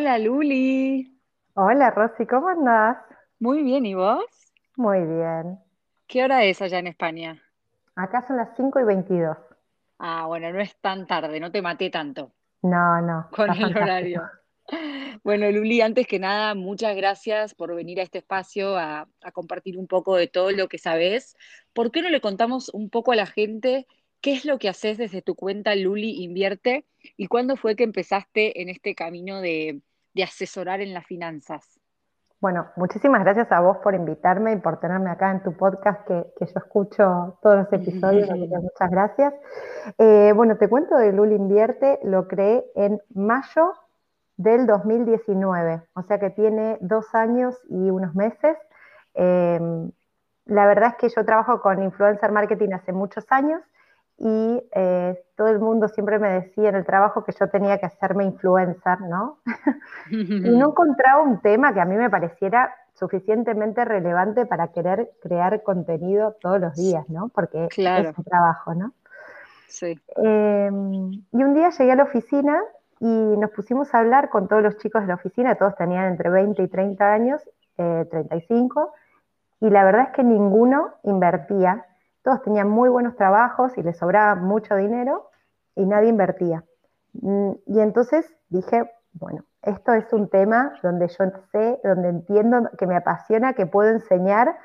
Hola Luli. Hola Rosy, ¿cómo andás? Muy bien, ¿y vos? Muy bien. ¿Qué hora es allá en España? Acá son las 5 y 22. Ah, bueno, no es tan tarde, no te maté tanto No, no, con el fantástico. horario. Bueno, Luli, antes que nada, muchas gracias por venir a este espacio a, a compartir un poco de todo lo que sabés. ¿Por qué no le contamos un poco a la gente qué es lo que haces desde tu cuenta Luli Invierte y cuándo fue que empezaste en este camino de, de asesorar en las finanzas? Bueno, muchísimas gracias a vos por invitarme y por tenerme acá en tu podcast que, que yo escucho todos los episodios, muchas gracias. Eh, bueno, te cuento de Luli Invierte, lo creé en mayo del 2019, o sea que tiene dos años y unos meses. Eh, la verdad es que yo trabajo con influencer marketing hace muchos años y eh, todo el mundo siempre me decía en el trabajo que yo tenía que hacerme influencer, ¿no? y no encontraba un tema que a mí me pareciera suficientemente relevante para querer crear contenido todos los días, ¿no? Porque Claro, es un trabajo, ¿no? sí. Eh, y un día llegué a la oficina y nos pusimos a hablar con todos los chicos de la oficina, todos tenían entre 20 y 30 años, eh, 35, y la verdad es que ninguno invertía. Todos tenían muy buenos trabajos y les sobraba mucho dinero y nadie invertía. Mm, Y entonces dije, bueno, esto es un tema donde yo sé, donde entiendo, que me apasiona, que puedo enseñar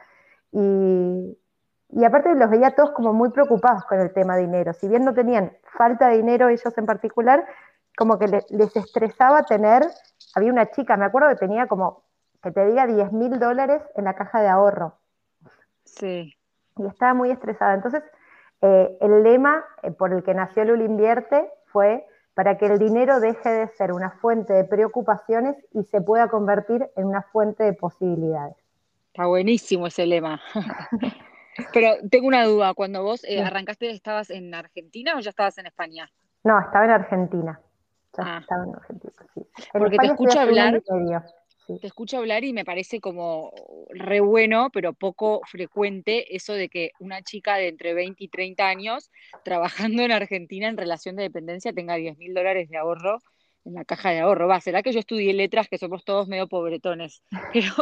y, aparte los veía todos como muy preocupados con el tema dinero. Si bien no tenían falta de dinero ellos en particular, como que le- les estresaba tener, había una chica, me acuerdo que tenía como, que te diga, 10 mil dólares en la caja de ahorro Sí, y estaba muy estresada. Entonces, eh, el lema eh, por el que nació Lula Invierte fue para que el dinero deje de ser una fuente de preocupaciones y se pueda convertir en una fuente de posibilidades. está buenísimo ese lema. Pero tengo una duda, cuando vos eh, arrancaste, ¿estabas en Argentina o ya estabas en España? No, estaba en Argentina. Ya Ah, estaba en Argentina, sí. En porque te España escucho hablar. Te escucho hablar y me parece como re bueno, pero poco frecuente eso de que una chica de entre 20 y 30 años trabajando en Argentina en relación de dependencia tenga 10 mil dólares de ahorro en la caja de ahorro. Va, será que yo estudié letras, que somos todos medio pobretones, pero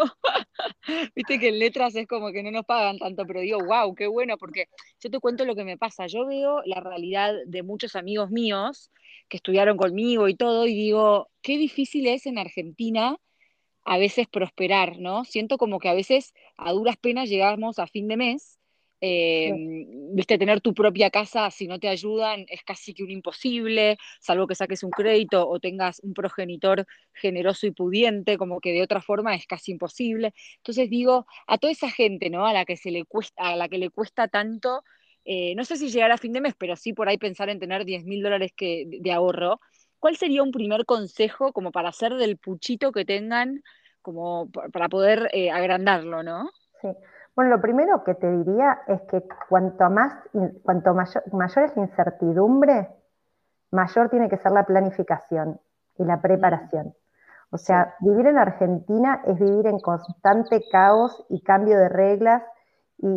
Viste que en letras es como que no nos pagan tanto, pero digo, wow, qué bueno, porque yo te cuento lo que me pasa. Yo veo la realidad de muchos amigos míos que estudiaron conmigo y todo, y digo, qué difícil es en Argentina a veces prosperar, ¿no? Siento como que a veces a duras penas llegamos a fin de mes, eh, sí, viste, tener tu propia casa, si no te ayudan, es casi que un imposible, salvo que saques un crédito o tengas un progenitor generoso y pudiente, como que de otra forma es casi imposible. Entonces digo, a toda esa gente, ¿no? A la que se le cuesta, a la que le cuesta tanto, eh, no sé si llegar a fin de mes, pero sí por ahí pensar en tener diez mil dólares que, de ahorro. ¿Cuál sería un primer consejo como para hacer del puchito que tengan como pa- para poder eh, agrandarlo, ¿no? sí. Bueno, lo primero que te diría es que cuanto más, cuanto mayor, mayor es la incertidumbre, mayor tiene que ser la planificación y la preparación. O sea, vivir en Argentina es vivir en constante caos y cambio de reglas y,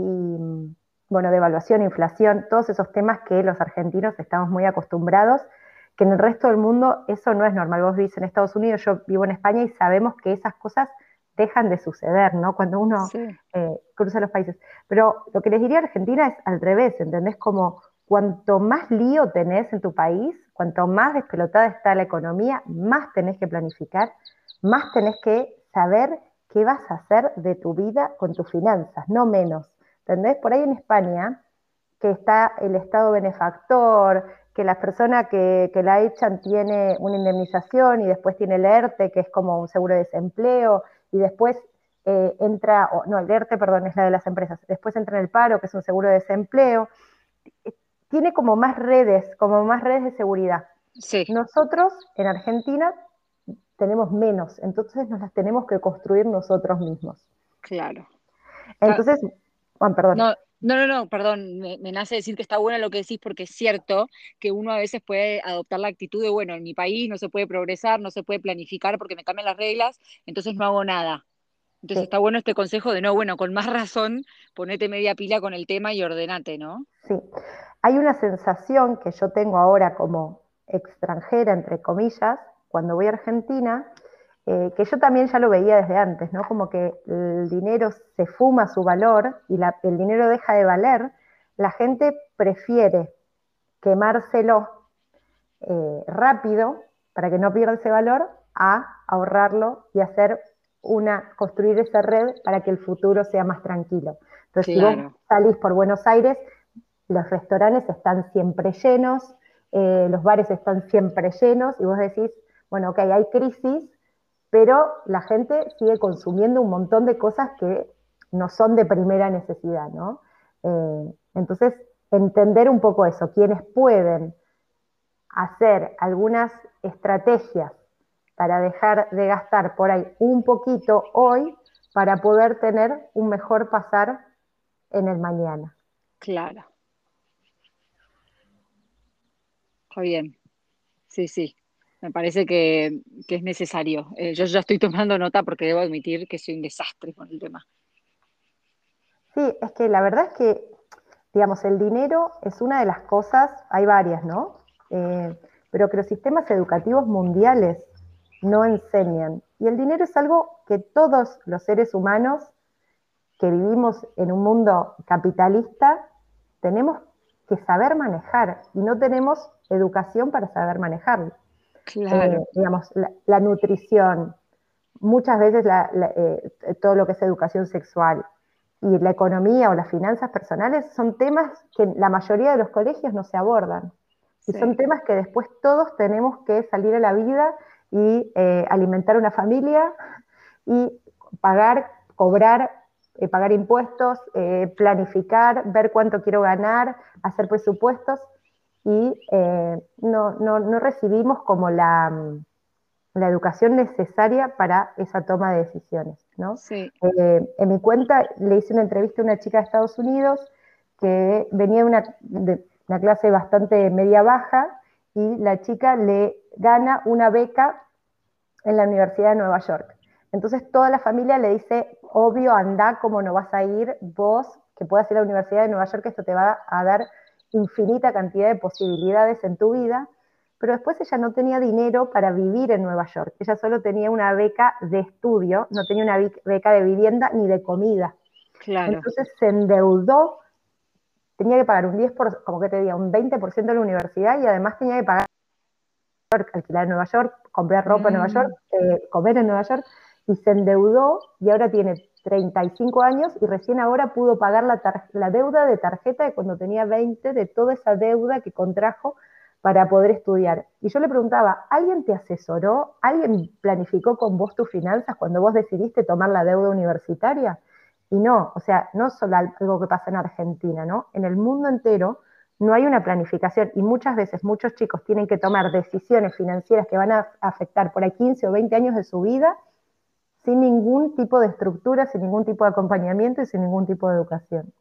bueno, devaluación, inflación, todos esos temas que los argentinos estamos muy acostumbrados, que en el resto del mundo eso no es normal. Vos vivís en Estados Unidos, yo vivo en España y sabemos que esas cosas dejan de suceder, ¿no? Cuando uno sí, eh, cruza los países. Pero lo que les diría a Argentina es al revés, ¿entendés? Como cuanto más lío tenés en tu país, cuanto más despelotada está la economía, más tenés que planificar, más tenés que saber qué vas a hacer de tu vida con tus finanzas, no menos. ¿Entendés? Por ahí en España, que está el Estado benefactor, que la persona que, que la echan tiene una indemnización y después tiene el ERTE, que es como un seguro de desempleo, y después eh, entra, o, no, el ERTE, perdón, es la de las empresas, después entra en el paro, que es un seguro de desempleo, tiene como más redes, como más redes de seguridad. sí, Nosotros en Argentina tenemos menos, entonces nos las tenemos que construir nosotros mismos. claro. Entonces, Juan, perdón, no, no, no, no, perdón, me, me nace decir que está bueno lo que decís porque es cierto que uno a veces puede adoptar la actitud de, bueno, en mi país no se puede progresar, no se puede planificar porque me cambian las reglas, entonces no hago nada. Entonces sí, está bueno este consejo de, no, bueno, con más razón, ponete media pila con el tema y ordenate, ¿no? sí. Hay una sensación que yo tengo ahora como extranjera, entre comillas, cuando voy a Argentina, eh, que yo también ya lo veía desde antes, ¿no? Como que el dinero se fuma su valor y el dinero deja de valer, la gente prefiere quemárselo eh, rápido para que no pierda ese valor a ahorrarlo y hacer una, construir esa red para que el futuro sea más tranquilo. Entonces, si vos salís por Buenos Aires, los restaurantes están siempre llenos, eh, los bares están siempre llenos, y vos decís, bueno, ok, hay crisis, pero la gente sigue consumiendo un montón de cosas que no son de primera necesidad, ¿no? Eh, entonces, entender un poco eso, quienes pueden hacer algunas estrategias para dejar de gastar por ahí un poquito hoy para poder tener un mejor pasar en el mañana. Claro. Está bien. Sí, sí me parece que, es necesario. Eh, yo ya estoy tomando nota porque debo admitir que soy un desastre con el tema. Sí, es que la verdad es que, digamos, el dinero es una de las cosas, hay varias, ¿no? Eh, pero que los sistemas educativos mundiales no enseñan. Y el dinero es algo que todos los seres humanos que vivimos en un mundo capitalista tenemos que saber manejar y no tenemos educación para saber manejarlo. Claro. Eh, digamos, la, nutrición, muchas veces eh, todo lo que es educación sexual y la economía o las finanzas personales son temas que la mayoría de los colegios no se abordan. Y son temas que después todos tenemos que salir a la vida y eh, alimentar una familia y pagar, cobrar, pagar impuestos, planificar, ver cuánto quiero ganar, hacer presupuestos y eh, no, recibimos como la, la, educación necesaria para esa toma de decisiones. ¿no? Eh, en mi cuenta le hice una entrevista a una chica de Estados Unidos que venía de una, de una clase bastante media-baja y la chica le gana una beca en la Universidad de Nueva York. Entonces toda la familia le dice, obvio, anda, como no vas a ir vos, que puedas ir a la Universidad de Nueva York, esto te va a dar infinita cantidad de posibilidades en tu vida, pero después ella no tenía dinero para vivir en Nueva York. Ella solo tenía una beca de estudio, no tenía una beca de vivienda ni de comida. Claro. Entonces se endeudó, tenía que pagar un 10%, por, como que te diga, un 20% de la universidad y además tenía que pagar alquilar en Nueva York, comprar ropa en Nueva York, mm. eh, comer en Nueva York, y se endeudó y ahora tiene 35 años y recién ahora pudo pagar la, deuda de tarjeta de cuando tenía 20, de toda esa deuda que contrajo para poder estudiar. Y yo le preguntaba, ¿alguien te asesoró? ¿Alguien planificó con vos tus finanzas cuando vos decidiste tomar la deuda universitaria? Y no, o sea, no solo algo que pasa en Argentina, ¿no? En el mundo entero no hay una planificación y muchas veces muchos chicos tienen que tomar decisiones financieras que van a afectar por ahí 15 o 20 años de su vida sin ningún tipo de estructura, sin ningún tipo de acompañamiento y sin ningún tipo de educación.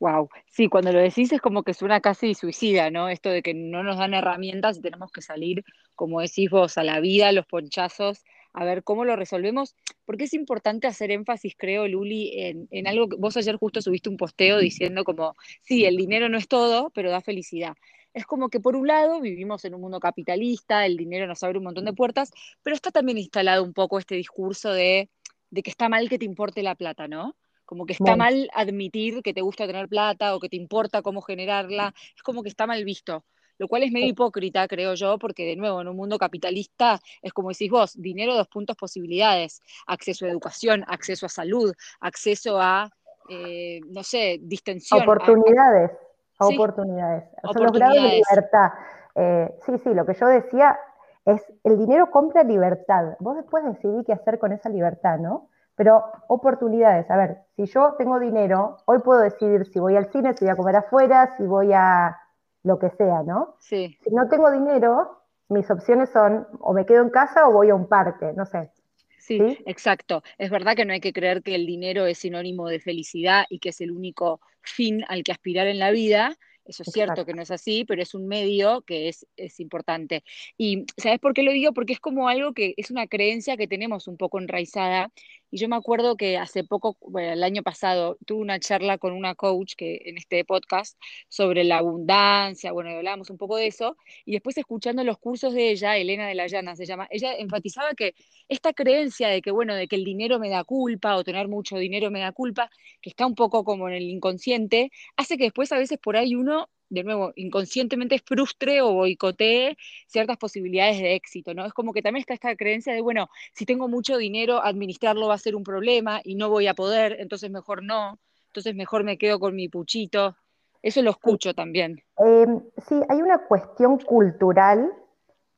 Wow, mm. sí, cuando lo decís es como que suena casi suicida, ¿no? Esto de que no nos dan herramientas y tenemos que salir, como decís vos, a la vida, a los ponchazos, a ver cómo lo resolvemos, porque es importante hacer énfasis, creo, Luli, en, en, algo que vos ayer justo subiste un posteo diciendo como, sí, el dinero no es todo, pero da felicidad es como que por un lado vivimos en un mundo capitalista, el dinero nos abre un montón de puertas, pero está también instalado un poco este discurso de, que está mal que te importe la plata, ¿no? Como que está mal admitir que te gusta tener plata o que te importa cómo generarla, es como que está mal visto lo cual es medio hipócrita, creo yo, porque de nuevo, en un mundo capitalista, es como decís vos, dinero, dos puntos, posibilidades, acceso a educación, acceso a salud, acceso a, eh, no sé, distensión. Oportunidades oportunidades. Son los grados de libertad. Eh, sí, sí, lo que yo decía es, el dinero compra libertad. Vos después decidí qué hacer con esa libertad, ¿no? Pero oportunidades, a ver, si yo tengo dinero, hoy puedo decidir si voy al cine, si voy a comer afuera, si voy a lo que sea, ¿no? Sí. Si no tengo dinero, mis opciones son o me quedo en casa o voy a un parque, no sé. Sí, exacto. Es verdad que no hay que creer que el dinero es sinónimo de felicidad y que es el único fin al que aspirar en la vida. Eso es cierto que no es así, pero es un medio que es, es importante. Y ¿sabes por qué lo digo? Porque es como algo que es una creencia que tenemos un poco enraizada y yo me acuerdo que hace poco, bueno, el año pasado, tuve una charla con una coach que en este podcast sobre la abundancia, bueno, hablábamos un poco de eso, y después escuchando los cursos de ella, Elena de la Llana se llama, ella enfatizaba que esta creencia de que, bueno, de que el dinero me da culpa o tener mucho dinero me da culpa, que está un poco como en el inconsciente, hace que después a veces por ahí uno de nuevo, inconscientemente frustre o boicotee ciertas posibilidades de éxito, ¿no? Es como que también está esta creencia de, bueno, si tengo mucho dinero, administrarlo va a ser un problema y no voy a poder, entonces mejor no, entonces mejor me quedo con mi puchito. Eso lo escucho también. Em, sí, hay una cuestión cultural,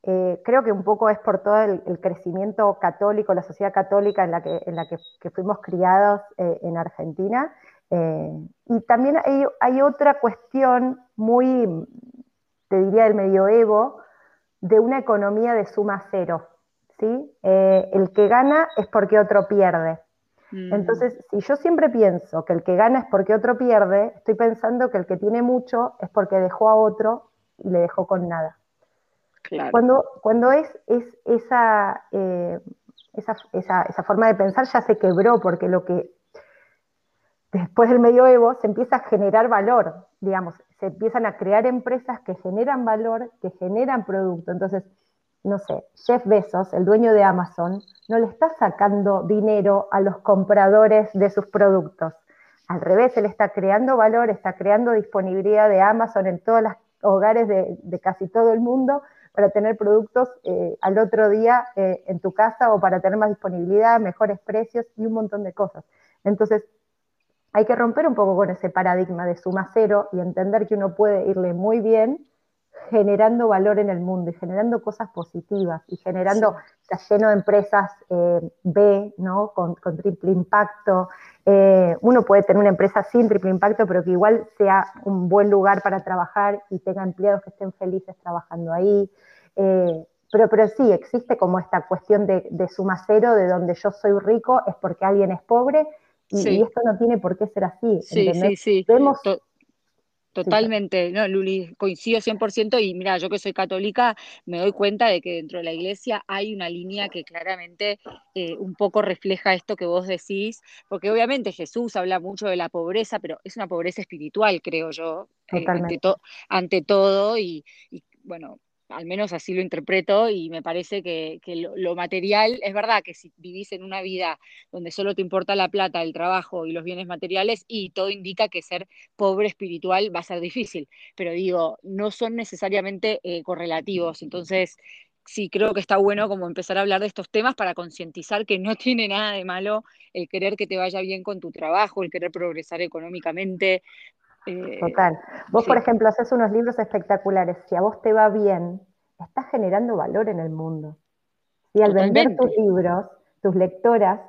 eh, creo que un poco es por todo el, crecimiento católico, la sociedad católica en la que, en la que, fuimos criados eh, en Argentina, eh, y también hay, otra cuestión muy, te diría, del medioevo, de una economía de suma cero. ¿sí? Eh, el que gana es porque otro pierde. Mm. Entonces, si yo siempre pienso que el que gana es porque otro pierde, estoy pensando que el que tiene mucho es porque dejó a otro y le dejó con nada. Cuando, cuando es, es esa, eh, esa, esa, esa, forma de pensar ya se quebró, porque lo que después del medioevo se empieza a generar valor, digamos, se empiezan a crear empresas que generan valor, que generan producto. Entonces, no sé, Jeff Bezos, el dueño de Amazon, no le está sacando dinero a los compradores de sus productos. Al revés, él está creando valor, está creando disponibilidad de Amazon en todos los hogares de, casi todo el mundo para tener productos eh, al otro día eh, en tu casa o para tener más disponibilidad, mejores precios y un montón de cosas. Entonces, hay que romper un poco con ese paradigma de suma cero y entender que uno puede irle muy bien generando valor en el mundo y generando cosas positivas y generando, está lleno de empresas eh, B, ¿no? Con, triple impacto. Eh, uno puede tener una empresa sin triple impacto, pero que igual sea un buen lugar para trabajar y tenga empleados que estén felices trabajando ahí. Eh, pero, pero sí, existe como esta cuestión de, de suma cero, de donde yo soy rico es porque alguien es pobre y, esto no tiene por qué ser así. Sí, sí, sí. Totalmente, no, Luli, coincido 100% y mira, yo que soy católica me doy cuenta de que dentro de la iglesia hay una línea que claramente eh, un poco refleja esto que vos decís, porque obviamente Jesús habla mucho de la pobreza, pero es una pobreza espiritual, creo yo, eh, ante, todo y, y bueno, al menos así lo interpreto y me parece que, lo, material, es verdad que si vivís en una vida donde solo te importa la plata, el trabajo y los bienes materiales y todo indica que ser pobre espiritual va a ser difícil, pero digo, no son necesariamente eh, correlativos, entonces sí creo que está bueno como empezar a hablar de estos temas para concientizar que no tiene nada de malo el querer que te vaya bien con tu trabajo, el querer progresar económicamente, eh, Total. Vos, por ejemplo, haces unos libros espectaculares. Si a vos te va bien, estás generando valor en el mundo. Y al vender tus libros, tus lectoras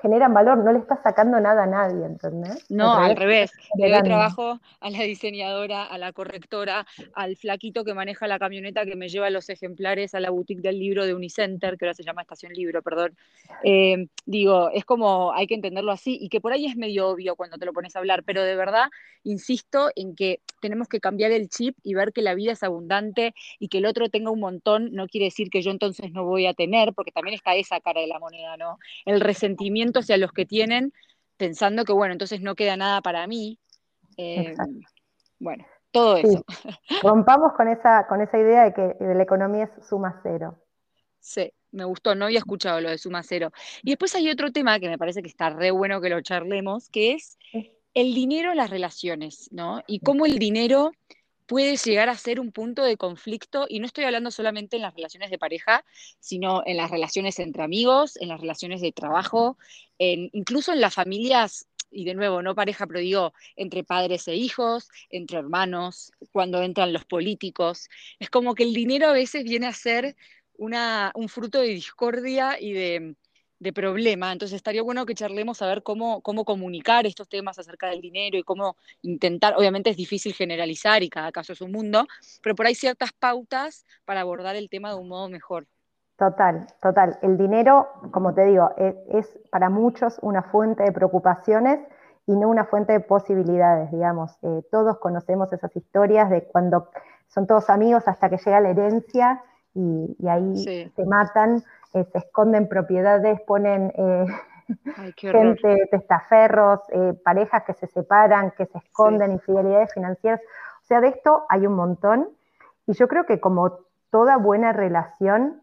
generan valor, no le estás sacando nada a nadie, ¿entendés? No, al revés. Le doy trabajo a la diseñadora, a la correctora, al flaquito que maneja la camioneta que me lleva los ejemplares a la boutique del libro de Unicenter, que ahora se llama Estación Libro, perdón. Eh, digo, es como, hay que entenderlo así, y que por ahí es medio obvio cuando te lo pones a hablar, pero de verdad, insisto en que tenemos que cambiar el chip y ver que la vida es abundante y que el otro tenga un montón, no quiere decir que yo entonces no voy a tener, porque también está esa cara de la moneda, ¿no? El resentimiento hacia los que tienen, pensando que, bueno, entonces no queda nada para mí. Eh, bueno, todo eso. Rompamos con esa, con esa idea de que la economía es suma cero. Sí, me gustó, no había escuchado lo de suma cero. Y después hay otro tema que me parece que está re bueno que lo charlemos, que es el dinero en las relaciones, ¿no? Y cómo el dinero puede llegar a ser un punto de conflicto, y no estoy hablando solamente en las relaciones de pareja, sino en las relaciones entre amigos, en las relaciones de trabajo, incluso en las familias, y de nuevo, no pareja, pero digo, entre padres e hijos, entre hermanos, cuando entran los políticos. Es como que el dinero a veces viene a ser una, un fruto de discordia y de, de problema. Entonces estaría bueno que charlemos a ver cómo, cómo comunicar estos temas acerca del dinero y cómo intentar, obviamente es difícil generalizar y cada caso es un mundo, pero por ahí ciertas pautas para abordar el tema de un modo mejor. Total, total. El dinero, como te digo, es, para muchos una fuente de preocupaciones y no una fuente de posibilidades, digamos. Eh, todos conocemos esas historias de cuando son todos amigos hasta que llega la herencia y, ahí se matan, eh, se esconden propiedades, ponen eh, gente, testaferros, parejas que se separan, que se esconden, infidelidades financieras. O sea, de esto hay un montón. Y yo creo que como toda buena relación,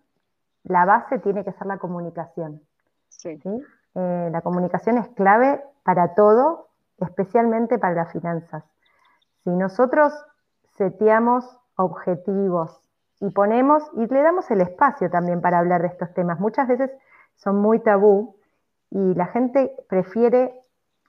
la base tiene que ser la comunicación. ¿sí? la comunicación es clave para todo, especialmente para las finanzas. Si nosotros seteamos objetivos y ponemos, y le damos el espacio también para hablar de estos temas, muchas veces son muy tabú y la gente prefiere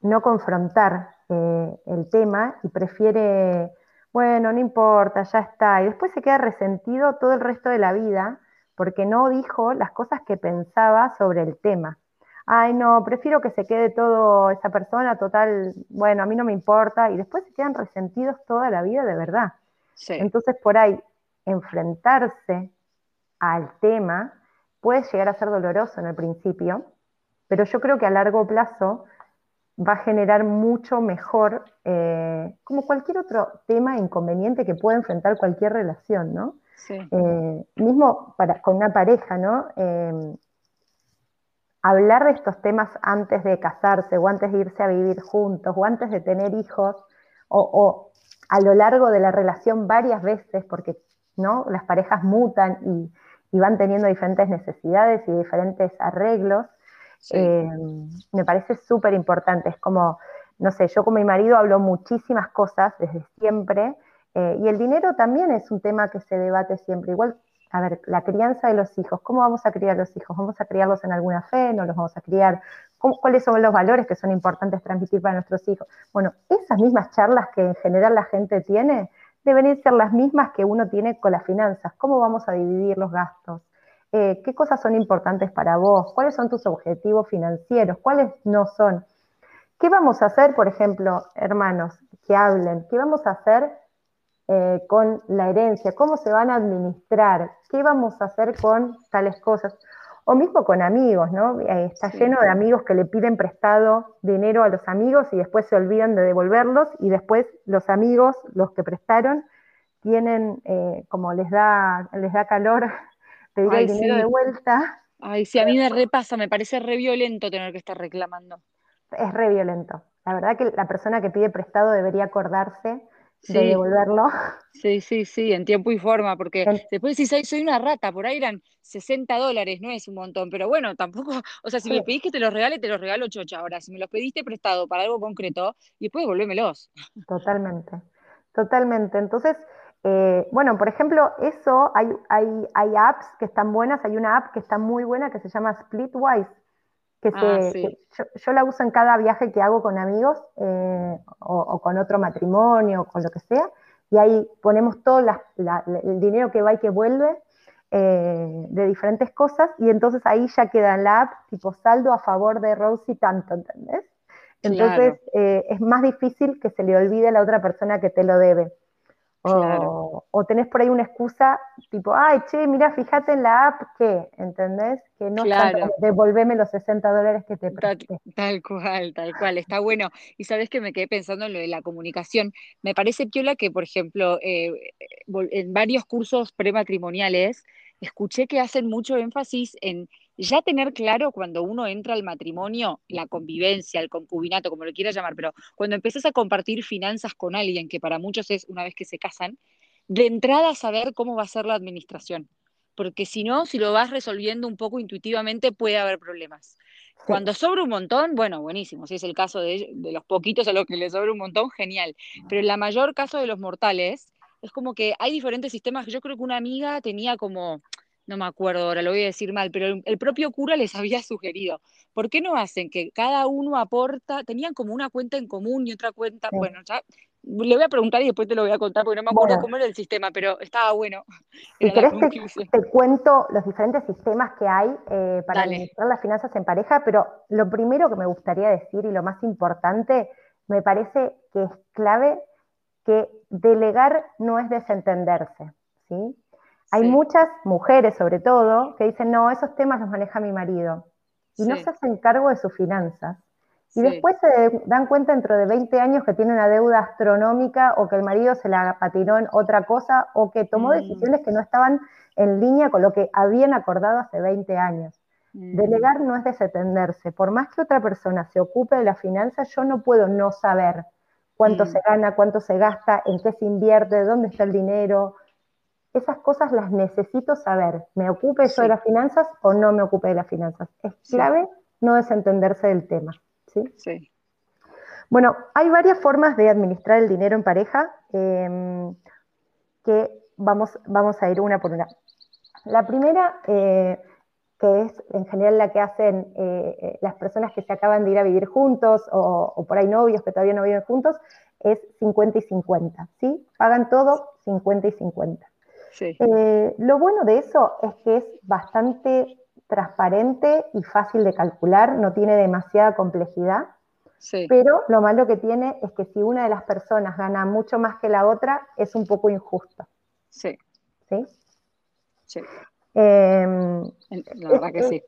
no confrontar eh, el tema y prefiere, bueno, no importa, ya está, y después se queda resentido todo el resto de la vida porque no dijo las cosas que pensaba sobre el tema. Ay no, prefiero que se quede todo esa persona, total, bueno, a mí no me importa, y después se quedan resentidos toda la vida de verdad. Entonces, por ahí, enfrentarse al tema puede llegar a ser doloroso en el principio, pero yo creo que a largo plazo va a generar mucho mejor, eh, como cualquier otro tema inconveniente que pueda enfrentar cualquier relación, ¿no? Sí. Eh, mismo para, con una pareja, ¿no? Eh, hablar de estos temas antes de casarse o antes de irse a vivir juntos o antes de tener hijos o, a lo largo de la relación varias veces porque ¿no? las parejas mutan y, van teniendo diferentes necesidades y diferentes arreglos, eh, me parece súper importante. Es como, no sé, yo con mi marido hablo muchísimas cosas desde siempre eh, y el dinero también es un tema que se debate siempre. Igual a ver, la crianza de los hijos, ¿cómo vamos a criar los hijos? ¿Vamos a criarlos en alguna fe? ¿No los vamos a criar? ¿Cuáles son los valores que son importantes transmitir para nuestros hijos? Bueno, esas mismas charlas que en general la gente tiene deben ser las mismas que uno tiene con las finanzas. ¿Cómo vamos a dividir los gastos? Eh, ¿Qué cosas son importantes para vos? ¿Cuáles son tus objetivos financieros? ¿Cuáles no son? ¿Qué vamos a hacer, por ejemplo, hermanos, que hablen? ¿Qué vamos a hacer eh, con la herencia, cómo se van a administrar, qué vamos a hacer con tales cosas. O mismo con amigos, ¿no? Eh, está lleno de amigos que le piden prestado dinero a los amigos y después se olvidan de devolverlos y después los amigos, los que prestaron, tienen, eh, como les da, les da calor pedir el dinero de vuelta. Ay, sí, a mí me repasa, me parece re violento tener que estar reclamando. Es re violento. La verdad que la persona que pide prestado debería acordarse de devolverlo. Sí, sí, sí, en tiempo y forma, porque después si soy, soy una rata, por ahí eran 60 dólares, no es un montón, pero bueno, tampoco, o sea, si me pedís que te los regale, te los regalo chocha. Ahora, si me los pediste prestado para algo concreto, y después devolvémelos. Totalmente, totalmente. Entonces, eh, bueno, por ejemplo, eso, hay, hay, hay apps que están buenas, hay una app que está muy buena que se llama Splitwise, Ah, yo, la uso en cada viaje que hago con amigos eh, o, con otro matrimonio o con lo que sea, y ahí ponemos todo el dinero que va y que vuelve eh, de diferentes cosas, y entonces ahí ya queda en la app tipo saldo a favor de Rosie tanto, ¿entendés? Entonces eh, es más difícil que se le olvide a la otra persona que te lo debe. O, tenés por ahí una excusa tipo, ay, che, mira, fíjate en la app que, ¿entendés? Que no claro. devolveme los 60 dólares que te presté. Tal, cual, tal cual, está bueno. Y sabes que me quedé pensando en lo de la comunicación. Me parece piola que, por ejemplo, eh, en varios cursos prematrimoniales, escuché que hacen mucho énfasis en ya tener claro cuando uno entra al matrimonio, la convivencia, el concubinato, como lo quieras llamar, pero cuando empiezas a compartir finanzas con alguien, que para muchos es una vez que se casan, de entrada saber cómo va a ser la administración. Porque si no, si lo vas resolviendo un poco intuitivamente, puede haber problemas. Cuando sobra un montón, bueno, buenísimo. Si es el caso de, de los poquitos a los que les sobra un montón, genial. Pero en la mayor caso de los mortales, es como que hay diferentes sistemas. Yo creo que una amiga tenía como no me acuerdo ahora, lo voy a decir mal, pero el, propio cura les había sugerido, ¿por qué no hacen que cada uno aporta, tenían como una cuenta en común y otra cuenta, bueno, ya le voy a preguntar y después te lo voy a contar porque no me acuerdo cómo era el sistema, pero estaba bueno. Si querés te, cuento los diferentes sistemas que hay eh, para administrar las finanzas en pareja, pero lo primero que me gustaría decir y lo más importante, me parece que es clave que delegar no es desentenderse, ¿sí? Hay muchas mujeres, sobre todo, que dicen, no, esos temas los maneja mi marido. Y no se hacen cargo de sus finanzas. Y después se dan cuenta dentro de 20 años que tiene una deuda astronómica o que el marido se la patinó en otra cosa o que tomó mm. decisiones que no estaban en línea con lo que habían acordado hace 20 años. Mm. Delegar no es desatenderse. Por más que otra persona se ocupe de la finanza, yo no puedo no saber cuánto mm. se gana, cuánto se gasta, en qué se invierte, dónde está el dinero. Esas cosas las necesito saber. ¿Me ocupe yo de las finanzas o no me ocupe de las finanzas? Es clave no desentenderse del tema. ¿sí? Bueno, hay varias formas de administrar el dinero en pareja em, que vamos, vamos a ir una por una. La primera, eh, que es en general la que hacen eh, eh, las personas que se acaban de ir a vivir juntos o, por ahí novios que todavía no viven juntos, es 50 y 50, ¿sí? Pagan todo 50 y 50. Lo bueno de eso es que es bastante transparente y fácil de calcular, no tiene demasiada complejidad. Pero lo malo que tiene es que si una de las personas gana mucho más que la otra, es un poco injusto. Sí. ¿Sí? Sí. Em, la verdad que sí.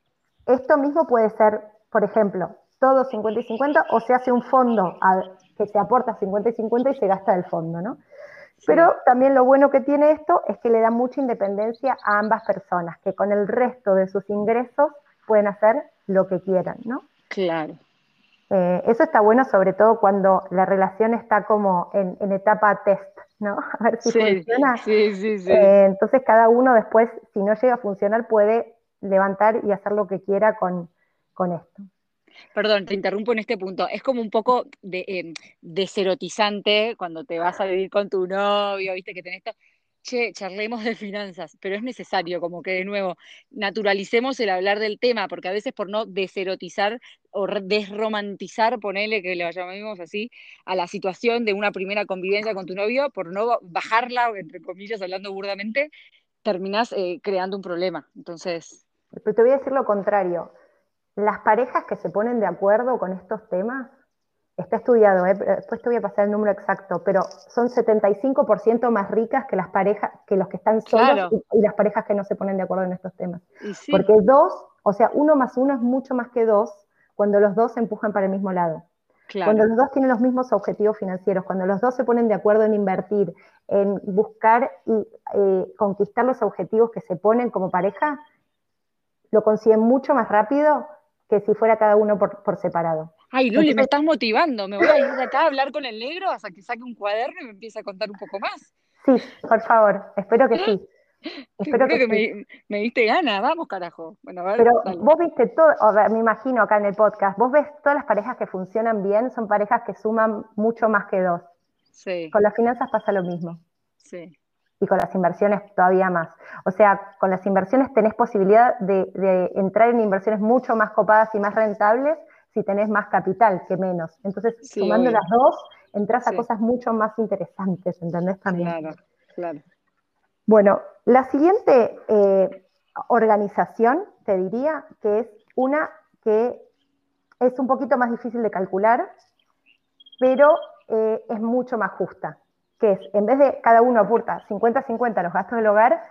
Esto mismo puede ser, por ejemplo, todo 50 y 50 o se hace un fondo que se aporta 50 y 50 y se gasta del fondo, ¿no? Pero también lo bueno que tiene esto es que le da mucha independencia a ambas personas, que con el resto de sus ingresos pueden hacer lo que quieran, ¿no? Claro. Eh, eso está bueno sobre todo cuando la relación está como en, etapa test, ¿no? A ver si funciona. Sí, sí, sí. Eh, entonces cada uno después, si no llega a funcionar, puede levantar y hacer lo que quiera con, con esto. Perdón, te interrumpo en este punto. Es como un poco de, eh, deserotizante cuando te vas a vivir con tu novio, viste que tenés. Che, charlemos de finanzas, pero es necesario como que de nuevo naturalicemos el hablar del tema, porque a veces por no deserotizar o desromantizar, ponele que lo llamemos así, a la situación de una primera convivencia con tu novio, por no bajarla, entre comillas, hablando burdamente, terminas eh, creando un problema. Entonces. Pero te voy a decir lo contrario las parejas que se ponen de acuerdo con estos temas, está estudiado, ¿eh? después te voy a pasar el número exacto, pero son 75% más ricas que las parejas, que los que están solos y, las parejas que no se ponen de acuerdo en estos temas. Porque dos, o sea, uno más uno es mucho más que dos cuando los dos se empujan para el mismo lado. Cuando los dos tienen los mismos objetivos financieros, cuando los dos se ponen de acuerdo en invertir, en buscar y eh, conquistar los objetivos que se ponen como pareja, lo consiguen mucho más rápido que si fuera cada uno por, separado. Ay, Luli, me estás motivando. Me voy a ir de acá a hablar con el negro hasta que saque un cuaderno y me empiece a contar un poco más. Sí, por favor, espero que sí. Espero que, Me, diste gana, vamos carajo. Bueno, Pero vos viste todo, me imagino acá en el podcast, vos ves todas las parejas que funcionan bien, son parejas que suman mucho más que dos. Sí. Con las finanzas pasa lo mismo. Sí y con las inversiones todavía más. O sea, con las inversiones tenés posibilidad de, entrar en inversiones mucho más copadas y más rentables si tenés más capital que menos. Entonces, sumando las dos, entras a cosas mucho más interesantes, ¿entendés también? Claro, claro. Bueno, la siguiente eh, organización, te diría, que es una que es un poquito más difícil de calcular, pero eh, es mucho más justa que es, en vez de cada uno aporta 50-50 los gastos del hogar,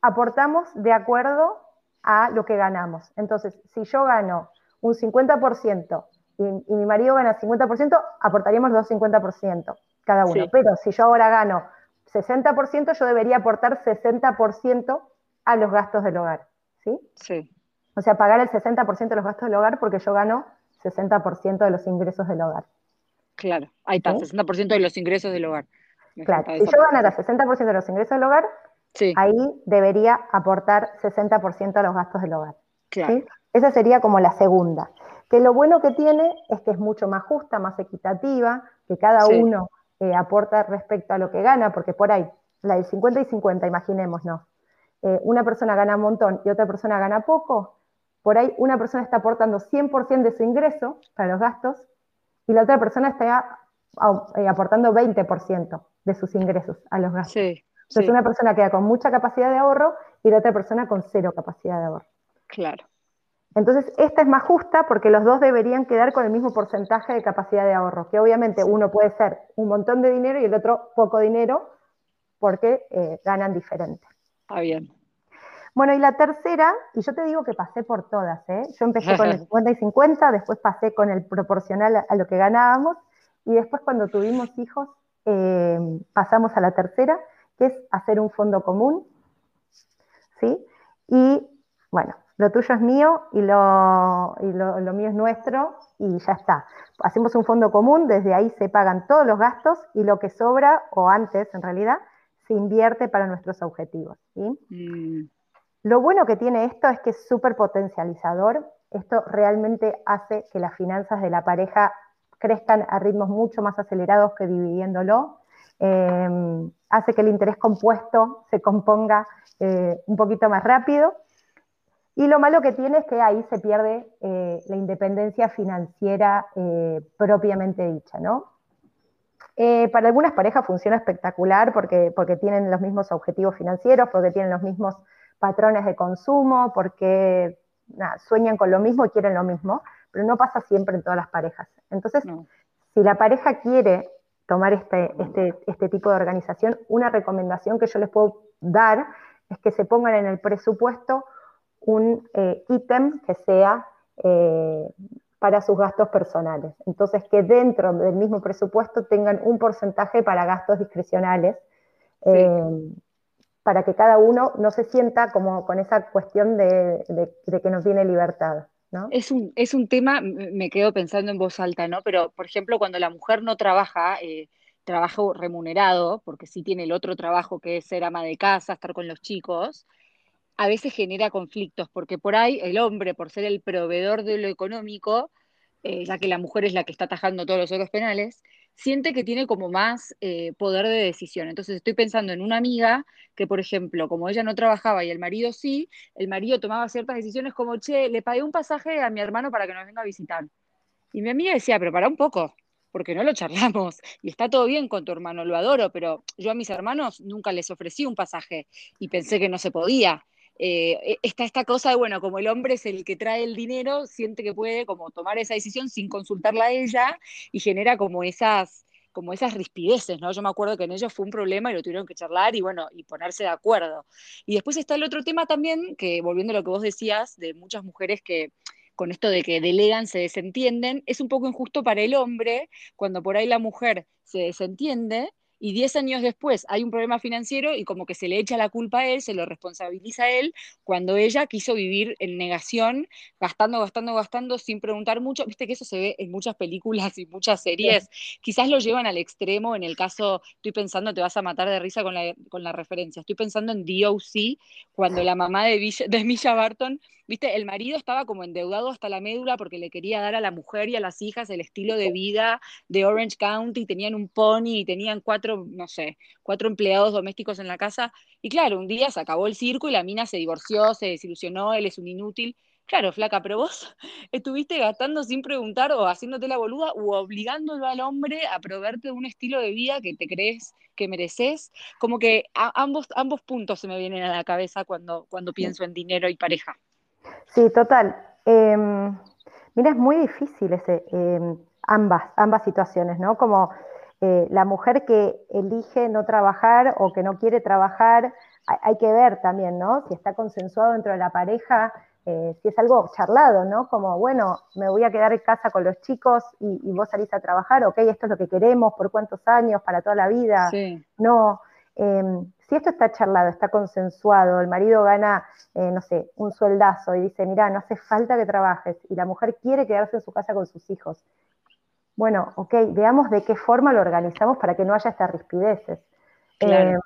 aportamos de acuerdo a lo que ganamos. Entonces, si yo gano un 50% y, mi marido gana 50%, aportaríamos los 50% cada uno. Pero si yo ahora gano 60%, yo debería aportar 60% a los gastos del hogar. ¿Sí? Sí. O sea, pagar el 60% de los gastos del hogar porque yo gano 60% de los ingresos del hogar. Claro, ahí está, 60% de los ingresos del hogar. claro, si yo ganara 60% de los ingresos del hogar, ahí debería aportar 60% a los gastos del hogar. Claro. Esa sería como la segunda. Que lo bueno que tiene es que es mucho más justa, más equitativa, que cada uno eh, aporta respecto a lo que gana, porque por ahí, la del 50 y 50, imaginémonos, eh, una persona gana un montón y otra persona gana poco, por ahí una persona está aportando 100% de su ingreso para los gastos y la otra persona está eh, aportando 20% de sus ingresos a los gastos. Entonces una persona queda con mucha capacidad de ahorro y la otra persona con cero capacidad de ahorro. Claro. Entonces, esta es más justa porque los dos deberían quedar con el mismo porcentaje de capacidad de ahorro, que obviamente uno puede ser un montón de dinero y el otro poco dinero porque eh, ganan diferente. Está bien. Bueno, y la tercera, y yo te digo que pasé por todas, ¿eh? Yo empecé con el 50 y 50, después pasé con el proporcional a lo que ganábamos, y después cuando tuvimos hijos, eh, pasamos a la tercera, que es hacer un fondo común, ¿sí? Y bueno, lo tuyo es mío y lo, lo, mío es nuestro y ya está. Hacemos un fondo común, desde ahí se pagan todos los gastos y lo que sobra, o antes en realidad, se invierte para nuestros objetivos. Mm. Lo bueno que tiene esto es que es súper potencializador. Esto realmente hace que las finanzas de la pareja crezcan a ritmos mucho más acelerados que dividiéndolo. Eh, hace que el interés compuesto se componga eh, un poquito más rápido y lo malo que tiene es que ahí se pierde eh, la independencia financiera eh, propiamente dicha, ¿no? Para algunas parejas funciona espectacular porque, porque tienen los mismos objetivos financieros, porque tienen los mismos patrones de consumo, porque sueñan con lo mismo y quieren lo mismo, pero no pasa siempre en todas las parejas. Entonces, si la pareja quiere tomar este, este, este tipo de organización, una recomendación que yo les puedo dar es que se pongan en el presupuesto un eh, ítem que sea eh, para sus gastos personales. Entonces, que dentro del mismo presupuesto tengan un porcentaje para gastos discrecionales, eh, para que cada uno no se sienta como con esa cuestión de, que nos viene libertad. ¿no? Es, un, es un tema, me quedo pensando en voz alta, ¿no? Pero, por ejemplo, cuando la mujer no trabaja, trabajo remunerado, porque sí tiene el otro trabajo que es ser ama de casa, estar con los chicos, a veces genera conflictos, porque por ahí el hombre, por ser el proveedor de lo económico, eh, ya que la mujer es la que está atajando todos los otros penales, siente que tiene como más eh, poder de decisión. Entonces estoy pensando en una amiga que, por ejemplo, como ella no trabajaba y el marido sí, el marido tomaba ciertas decisiones como, che, le pagué un pasaje a mi hermano para que nos venga a visitar. Y mi amiga decía, pero para un poco, porque no lo charlamos. Y está todo bien con tu hermano, lo adoro, pero yo a mis hermanos nunca les ofrecí un pasaje y pensé que no se podía. Eh, esta cosa de, bueno, como el hombre es el que trae el dinero, siente que puede como tomar esa decisión sin consultarla a ella y genera como esas como esas rispideces, ¿no? Yo me acuerdo que en ellos fue un problema y lo tuvieron que charlar y bueno, y ponerse de acuerdo. Y después está el otro tema también, que volviendo a lo que vos decías, de muchas mujeres que con esto de que delegan, se desentienden, es un poco injusto para el hombre cuando por ahí la mujer se desentiende y 10 años después hay un problema financiero y como que se le echa la culpa a él, se lo responsabiliza a él, cuando ella quiso vivir en negación, gastando, gastando, gastando, sin preguntar mucho. Viste que eso se ve en muchas películas y muchas series. Quizás lo llevan al extremo, en el caso, estoy pensando, te vas a matar de risa con la, con la referencia, estoy pensando en DOC, cuando la mamá de, Villa, de Misha Barton viste, el marido estaba como endeudado hasta la médula porque le quería dar a la mujer y a las hijas el estilo de vida de Orange County, tenían un pony y tenían cuatro, no sé, cuatro empleados domésticos en la casa. Y claro, un día se acabó el circo y la mina se divorció, se desilusionó, él es un inútil. Claro, flaca, pero vos estuviste gastando sin preguntar o haciéndote la boluda o obligándolo al hombre a proveerte un estilo de vida que te crees que mereces. Como que ambos, ambos puntos se me vienen a la cabeza cuando, cuando pienso en dinero y pareja. Sí, total. Em, mira, es muy difícil ese, em, ambas, ambas situaciones, ¿no? Como eh, la mujer que elige no trabajar o que no quiere trabajar, hay, que ver también, ¿no? Si está consensuado dentro de la pareja, eh, si es algo charlado, ¿no? Como, bueno, me voy a quedar en casa con los chicos y, y, vos salís a trabajar, ok, esto es lo que queremos, por cuántos años, para toda la vida. Sí. No. Em, si esto está charlado, está consensuado, el marido gana, eh, no sé, un sueldazo y dice, mira, no hace falta que trabajes, y la mujer quiere quedarse en su casa con sus hijos. Bueno, ok, veamos de qué forma lo organizamos para que no haya estas rispideces. Em,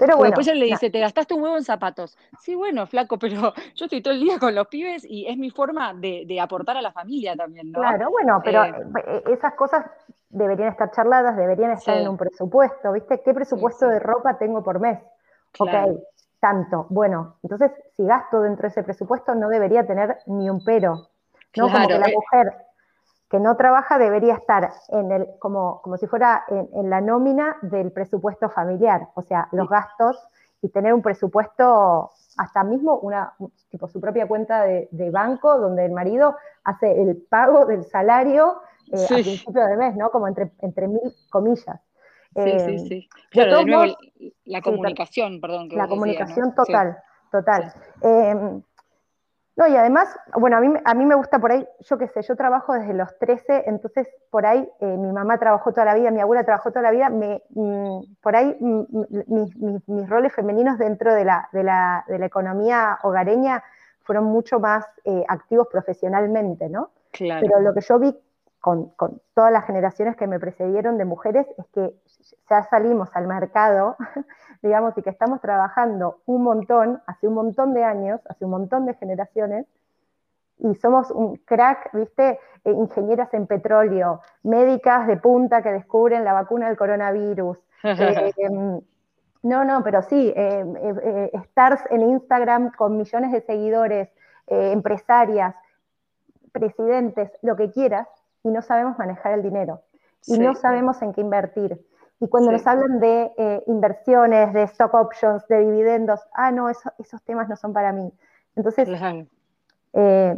pero bueno. después él le dice, te gastaste un huevo en zapatos. Sí, bueno, flaco, pero yo estoy todo el día con los pibes y es mi forma de, aportar a la familia también, ¿no? Claro, bueno, pero eh, eh, esas cosas deberían estar charladas, deberían estar en un presupuesto, ¿viste? ¿Qué presupuesto de ropa tengo por mes? Ok, tanto. Bueno, entonces si gasto dentro de ese presupuesto no debería tener ni un pero. ¿no? como que la eh. mujer que no trabaja debería estar en el, como, como si fuera en, la nómina del presupuesto familiar, o sea, los gastos y tener un presupuesto, hasta mismo una, tipo su propia cuenta de, de banco, donde el marido hace el pago del salario eh, a principio de mes, ¿no? Como entre, entre mil comillas. Sí, sí, eh, sí. Claro, de, nuevo, la comunicación, perdón. la comunicación total. total. Em, no, y además, bueno, a mí, a mí me gusta por ahí, yo qué sé, yo trabajo desde los 13, entonces por ahí eh, mi mamá trabajó toda la vida, mi abuela trabajó toda la vida, me, mm, por ahí mm, mm, mis, roles femeninos dentro de la, de la, de la economía hogareña fueron mucho más eh, activos profesionalmente, ¿no? Claro. Pero lo que yo vi con, con, todas las generaciones que me precedieron de mujeres es que ya salimos al mercado, digamos, y que estamos trabajando un montón, hace un montón de años, hace un montón de generaciones, y somos un crack, ¿viste? Eh, ingenieras en petróleo, médicas de punta que descubren la vacuna del coronavirus. Eh, em, no, no, pero sí, eh, stars en Instagram con millones de seguidores, empresarias, presidentes, lo que quieras, y no sabemos manejar el dinero. Y no sabemos en qué invertir. Y cuando nos hablan de eh, inversiones, de stock options, de dividendos, ah, no, esos temas no son para mí. Entonces, eh,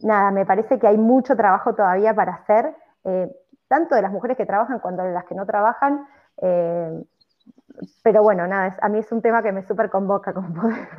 nada, me parece que hay mucho trabajo todavía para hacer, eh, tanto de las mujeres que trabajan como de las que no trabajan pero bueno, nada, a mí es un tema que me súper convoca.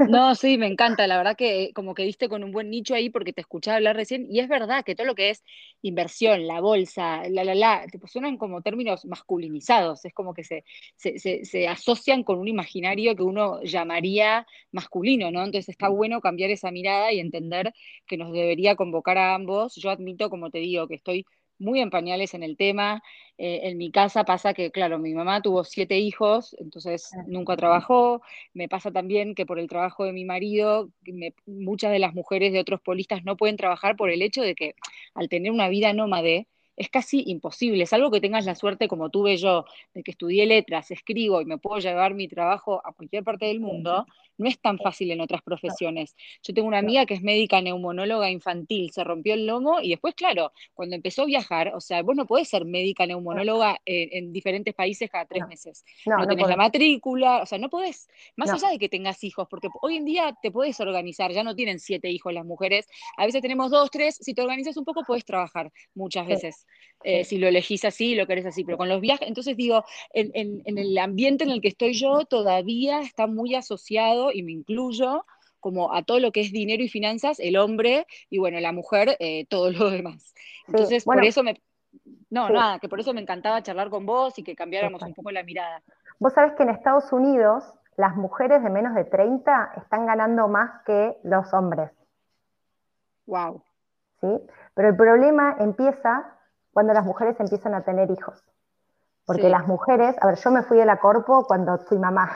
No, sí, me encanta, la verdad que como que diste con un buen nicho ahí porque te escuchaba hablar recién y es verdad que todo lo que es inversión, la bolsa, la, la, la, te suenan como términos masculinizados, es como que se, se, se, asocian con un imaginario que uno llamaría masculino, ¿no? Entonces está bueno cambiar esa mirada y entender que nos debería convocar a ambos. Yo admito, como te digo, que estoy muy en pañales en el tema. Eh, en mi casa pasa que, claro, mi mamá tuvo siete hijos, entonces nunca trabajó. Me pasa también que por el trabajo de mi marido, muchas de las mujeres de otros polistas no pueden trabajar por el hecho de que al tener una vida nómade, es casi imposible, salvo que tengas la suerte como tuve yo, de que estudié letras, escribo y me puedo llevar mi trabajo a cualquier parte del mundo, no es tan fácil en otras profesiones. Yo tengo una amiga que es médica neumonóloga infantil, se rompió el lomo y después, claro, cuando empezó a viajar, o sea, vos no podés ser médica neumonóloga en, diferentes países cada tres meses. No, tenés la matrícula, o sea, no podés, más allá de que tengas hijos, porque hoy en día te puedes organizar, ya no tienen siete hijos las mujeres, a veces tenemos dos, tres, si te organizas un poco puedes trabajar muchas veces. Eh, si lo elegís así, lo querés así, pero con los viajes, entonces digo, en, el ambiente en el que estoy yo todavía está muy asociado, y me incluyo, como a todo lo que es dinero y finanzas, el hombre, y bueno, la mujer, eh, todo lo demás. Entonces, por eso me... No, nada, que por eso me encantaba charlar con vos y que cambiáramos un poco la mirada. Vos sabés que en Estados Unidos las mujeres de menos de 30 están ganando más que los hombres. Wow. ¿Sí? Pero el problema empieza cuando las mujeres empiezan a tener hijos. Porque las mujeres, a ver, yo me fui de la corpo cuando fui mamá.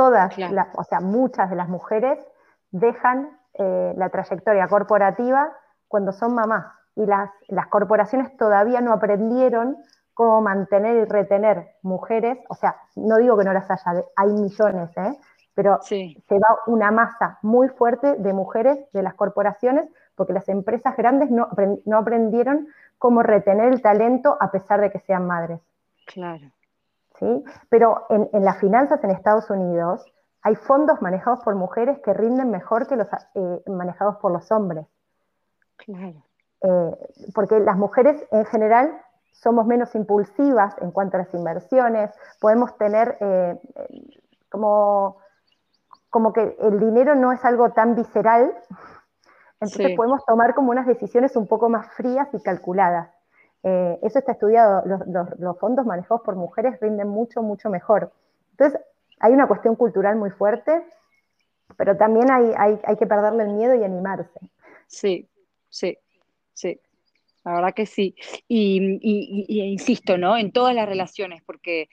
Todas, o sea, muchas de las mujeres dejan eh, la trayectoria corporativa cuando son mamás. Y las, las corporaciones todavía no aprendieron cómo mantener y retener mujeres. O sea, no digo que no las haya, hay millones, ¿eh? pero se va una masa muy fuerte de mujeres de las corporaciones porque las empresas grandes no, no aprendieron cómo retener el talento a pesar de que sean madres. Claro. ¿Sí? Pero en, las finanzas en Estados Unidos hay fondos manejados por mujeres que rinden mejor que los eh, manejados por los hombres. Claro. Eh, porque las mujeres en general somos menos impulsivas en cuanto a las inversiones, podemos tener eh, como, como que el dinero no es algo tan visceral, entonces podemos tomar como unas decisiones un poco más frías y calculadas. Eh, eso está estudiado, los, fondos manejados por mujeres rinden mucho, mucho mejor. Entonces, hay una cuestión cultural muy fuerte, pero también hay, hay, que perderle el miedo y animarse. Sí, sí, sí. La verdad que sí. Y, y, insisto, ¿no? En todas las relaciones, porque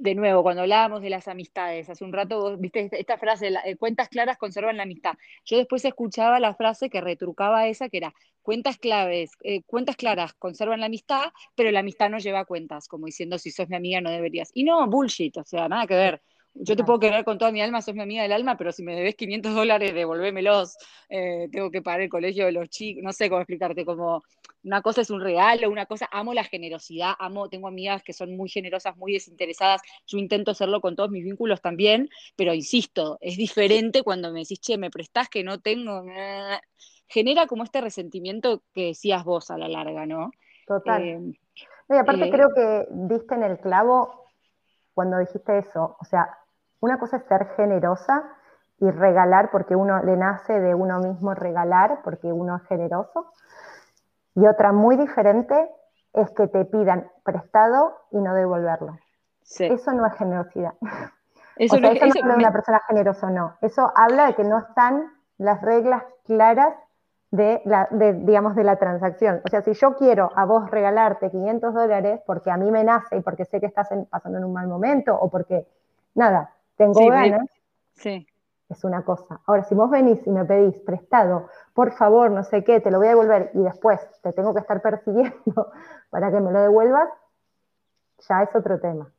de nuevo, cuando hablábamos de las amistades, hace un rato vos viste esta frase, eh, cuentas claras conservan la amistad. Yo después escuchaba la frase que retrucaba esa, que era, cuentas claves, eh, cuentas claras conservan la amistad, pero la amistad no lleva cuentas, como diciendo, si sos mi amiga no deberías. Y no, bullshit, o sea, nada que ver. Yo te puedo querer con toda mi alma, sos mi amiga del alma, pero si me debes 500 dólares, devolvémelos. Eh, tengo que pagar el colegio de los chicos, no sé cómo explicarte, como una cosa es un regalo, una cosa, amo la generosidad, amo, tengo amigas que son muy generosas, muy desinteresadas, yo intento hacerlo con todos mis vínculos también, pero insisto, es diferente cuando me decís, che, me prestás que no tengo, genera como este resentimiento que decías vos a la larga, ¿no? Total. Eh, y aparte eh, creo que diste en el clavo cuando dijiste eso, o sea, una cosa es ser generosa y regalar porque uno le nace de uno mismo regalar porque uno es generoso. Y otra muy diferente es que te pidan prestado y no devolverlo. Eso no es generosidad. Eso, no, es, habla de una persona generosa o no. Eso habla de que no están las reglas claras de la, digamos, de la transacción. O sea, si yo quiero a vos regalarte 500 dólares porque a mí me nace y porque sé que estás pasando en un mal momento o porque, nada, tengo ganas, sí. Es una cosa. Ahora, si vos venís y me pedís prestado, por favor, no sé qué, te lo voy a devolver y después te tengo que estar persiguiendo para que me lo devuelvas, ya es otro tema.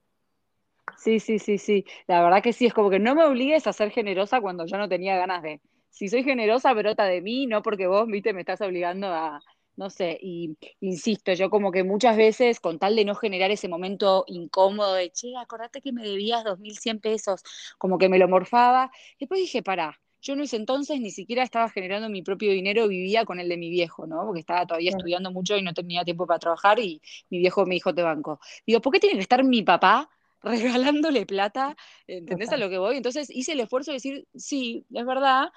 Sí, sí, sí, sí. La verdad que sí, es como que no me obligues a ser generosa cuando yo no tenía ganas de si soy generosa, brota de mí, no porque vos, viste, me estás obligando a, no sé, y insisto, yo como que muchas veces, con tal de no generar ese momento incómodo de, che, acordate que me debías 2.100 pesos, como que me lo morfaba, después dije, pará, yo en ese entonces ni siquiera estaba generando mi propio dinero, vivía con el de mi viejo, ¿no? Porque estaba todavía estudiando mucho y no tenía tiempo para trabajar y mi viejo me dijo, te banco. Digo, ¿por qué tiene que estar mi papá regalándole plata? ¿Entendés a lo que voy? Entonces hice el esfuerzo de decir, sí, es verdad,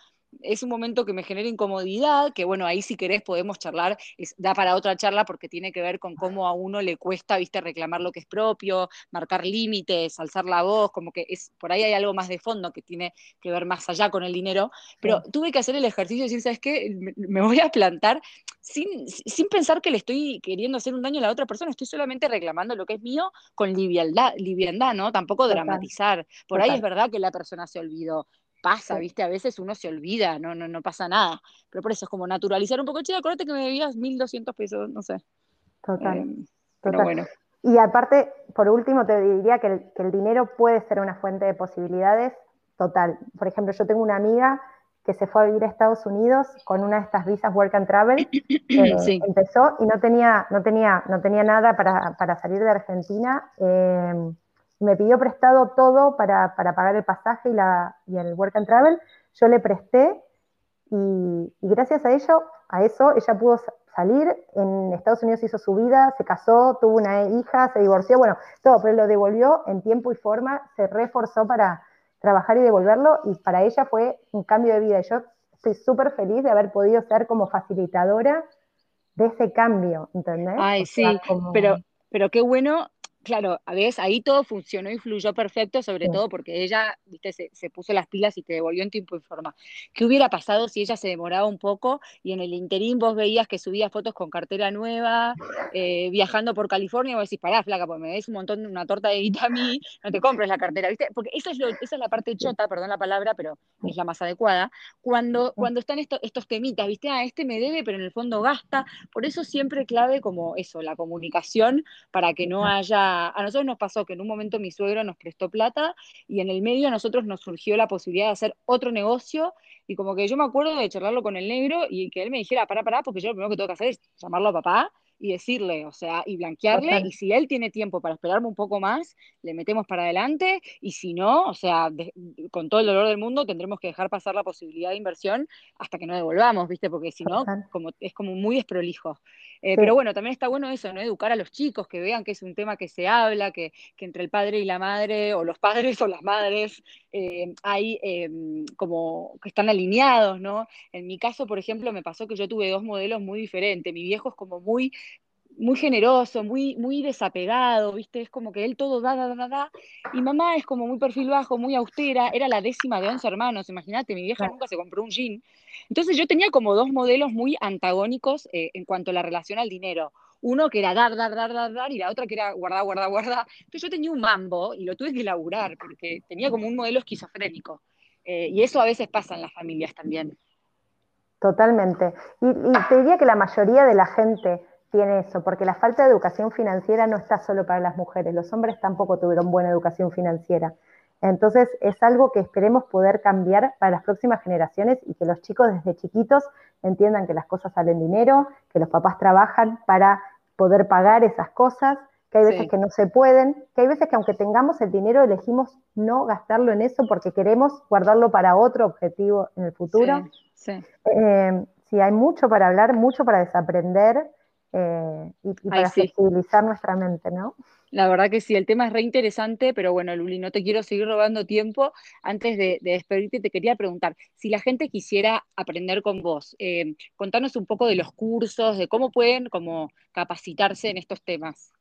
es un momento que me genera incomodidad, que bueno, ahí si querés podemos charlar, da para otra charla porque tiene que ver con cómo a uno le cuesta, viste, reclamar lo que es propio, marcar límites, alzar la voz, como que es, por ahí hay algo más de fondo que tiene que ver más allá con el dinero, pero tuve que hacer el ejercicio de decir, ¿sabes qué? Me, voy a plantar sin, sin pensar que le estoy queriendo hacer un daño a la otra persona, estoy solamente reclamando lo que es mío con liviandad, liviandad ¿no? Tampoco dramatizar. Por ahí es verdad que la persona se olvidó, pasa, ¿viste? A veces uno se olvida, no, no, no pasa nada. Pero por eso es como naturalizar un poco, che, acuérdate que me debías 1.200 pesos, no sé. Total. Em, total. bueno. Y aparte, por último, te diría que el, dinero puede ser una fuente de posibilidades total. Por ejemplo, yo tengo una amiga que se fue a vivir a Estados Unidos con una de estas visas Work and Travel. Eh, empezó y no tenía, no tenía, no tenía nada para, para salir de Argentina. Eh, me pidió prestado todo para, pagar el pasaje y, la, y el work and travel. Yo le presté y, gracias a ello, a eso, ella pudo salir. En Estados Unidos hizo su vida, se casó, tuvo una hija, se divorció, bueno, todo, pero lo devolvió en tiempo y forma, se reforzó para trabajar y devolverlo y para ella fue un cambio de vida. Y yo estoy súper feliz de haber podido ser como facilitadora de ese cambio, ¿entendés? Ay, sí, pero, pero qué bueno claro, a veces ahí todo funcionó y fluyó perfecto, sobre todo porque ella, viste, se, puso las pilas y te devolvió en tiempo y forma. ¿Qué hubiera pasado si ella se demoraba un poco y en el interín vos veías que subía fotos con cartera nueva, eh, viajando por California, y vos decís, pará, flaca, pues me des un montón, una torta de guita a mí, no te compres la cartera, ¿viste? Porque esa es, esa es la parte chota, perdón la palabra, pero es la más adecuada, cuando, cuando están estos temitas, ¿viste? Ah, este me debe, pero en el fondo gasta. Por eso siempre clave como eso, la comunicación, para que no haya a nosotros nos pasó que en un momento mi suegro nos prestó plata y en el medio a nosotros nos surgió la posibilidad de hacer otro negocio y como que yo me acuerdo de charlarlo con el negro y que él me dijera, para, para, porque yo lo primero que tengo que hacer es llamarlo a papá y decirle, o sea, y blanquearle, y si él tiene tiempo para esperarme un poco más, le metemos para adelante, y si no, o sea, con todo el dolor del mundo, tendremos que dejar pasar la posibilidad de inversión hasta que no devolvamos, ¿viste? Porque si no, como, es como muy desprolijo. Eh, pero bueno, también está bueno eso, ¿no? Educar a los chicos, que vean que es un tema que se habla, que, entre el padre y la madre, o los padres o las madres, eh, hay em, como que están alineados, ¿no? En mi caso, por ejemplo, me pasó que yo tuve dos modelos muy diferentes. Mi viejo es como muy muy generoso, muy, muy desapegado, ¿viste? Es como que él todo da, da, da, da. Y mamá es como muy perfil bajo, muy austera, era la décima de once hermanos, imagínate, mi vieja nunca se compró un jean. Entonces yo tenía como dos modelos muy antagónicos eh, en cuanto a la relación al dinero. Uno que era dar, dar, dar, dar, dar, y la otra que era guardar, guardar, guardar. Entonces yo tenía un mambo y lo tuve que laburar porque tenía como un modelo esquizofrénico. Eh, y eso a veces pasa en las familias también. Totalmente. y te diría que la mayoría de la gente tiene eso, porque la falta de educación financiera no está solo para las mujeres, los hombres tampoco tuvieron buena educación financiera. Entonces es algo que esperemos poder cambiar para las próximas generaciones y que los chicos desde chiquitos entiendan que las cosas salen dinero, que los papás trabajan para poder pagar esas cosas, que hay veces que no se pueden, que hay veces que aunque tengamos el dinero elegimos no gastarlo en eso porque queremos guardarlo para otro objetivo en el futuro. Sí, sí. Eh, sí hay mucho para hablar, mucho para desaprender. Eh, y, para flexibilizar nuestra mente, ¿no? La verdad que sí, el tema es re interesante, pero bueno, Luli, no te quiero seguir robando tiempo. Antes de, despedirte, te quería preguntar, si la gente quisiera aprender con vos, eh, contanos un poco de los cursos, de cómo pueden como capacitarse en estos temas.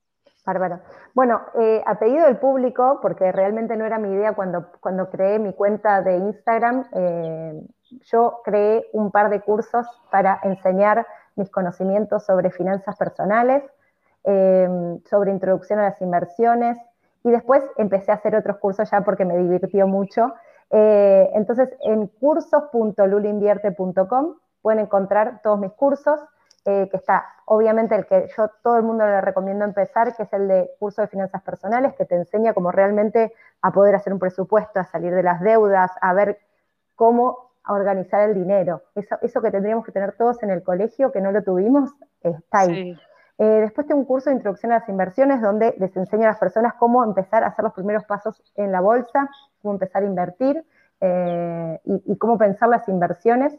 Bárbaro. Bueno, eh, a pedido del público, porque realmente no era mi idea cuando, cuando creé mi cuenta de Instagram, eh, yo creé un par de cursos para enseñar mis conocimientos sobre finanzas personales, Em, sobre introducción a las inversiones y después empecé a hacer otros cursos ya porque me divirtió mucho. Eh, entonces, en cursos.lulinvierte.com pueden encontrar todos mis cursos, eh, que está obviamente el que yo todo el mundo le recomiendo empezar, que es el de curso de finanzas personales, que te enseña cómo realmente a poder hacer un presupuesto, a salir de las deudas, a ver cómo organizar el dinero. Eso, eso que tendríamos que tener todos en el colegio, que no lo tuvimos, está ahí. Eh, después tengo un curso de introducción a las inversiones donde les enseño a las personas cómo empezar a hacer los primeros pasos en la bolsa, cómo empezar a invertir eh, y, cómo pensar las inversiones.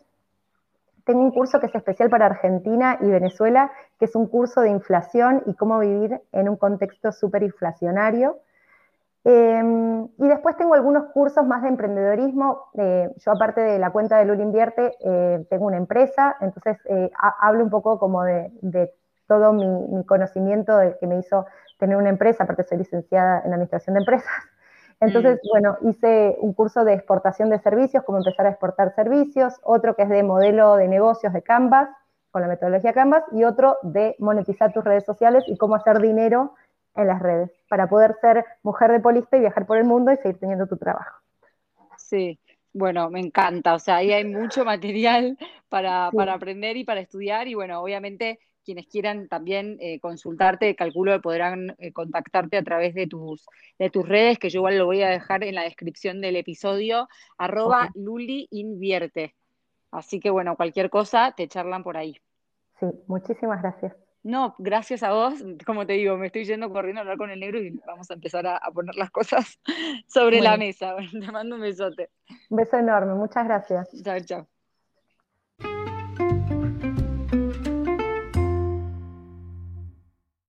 Tengo un curso que es especial para Argentina y Venezuela, que es un curso de inflación y cómo vivir en un contexto superinflacionario. Em, y después tengo algunos cursos más de emprendedorismo. Eh, yo aparte de la cuenta de Lula Invierte, tengo una empresa, entonces hablo un poco como de, de todo mi, conocimiento del que me hizo tener una empresa, aparte soy licenciada en administración de empresas. Entonces, mm. bueno, hice un curso de exportación de servicios, cómo empezar a exportar servicios, otro que es de modelo de negocios de Canvas, con la metodología Canvas, y otro de monetizar tus redes sociales y cómo hacer dinero en las redes, para poder ser mujer de polista y viajar por el mundo y seguir teniendo tu trabajo. Sí, bueno, me encanta, o sea, ahí hay mucho material para, para aprender y para estudiar, y bueno, obviamente quienes quieran también eh, consultarte, calculo que podrán eh, contactarte a través de tus, de tus redes, que yo igual lo voy a dejar en la descripción del episodio, arroba Luli Invierte. Así que bueno, cualquier cosa te charlan por ahí. Sí, muchísimas gracias. No, gracias a vos. Como te digo, me estoy yendo corriendo a hablar con el negro y vamos a empezar a, poner las cosas sobre la mesa. te mando un besote. Un beso enorme, muchas gracias. Chao, chao.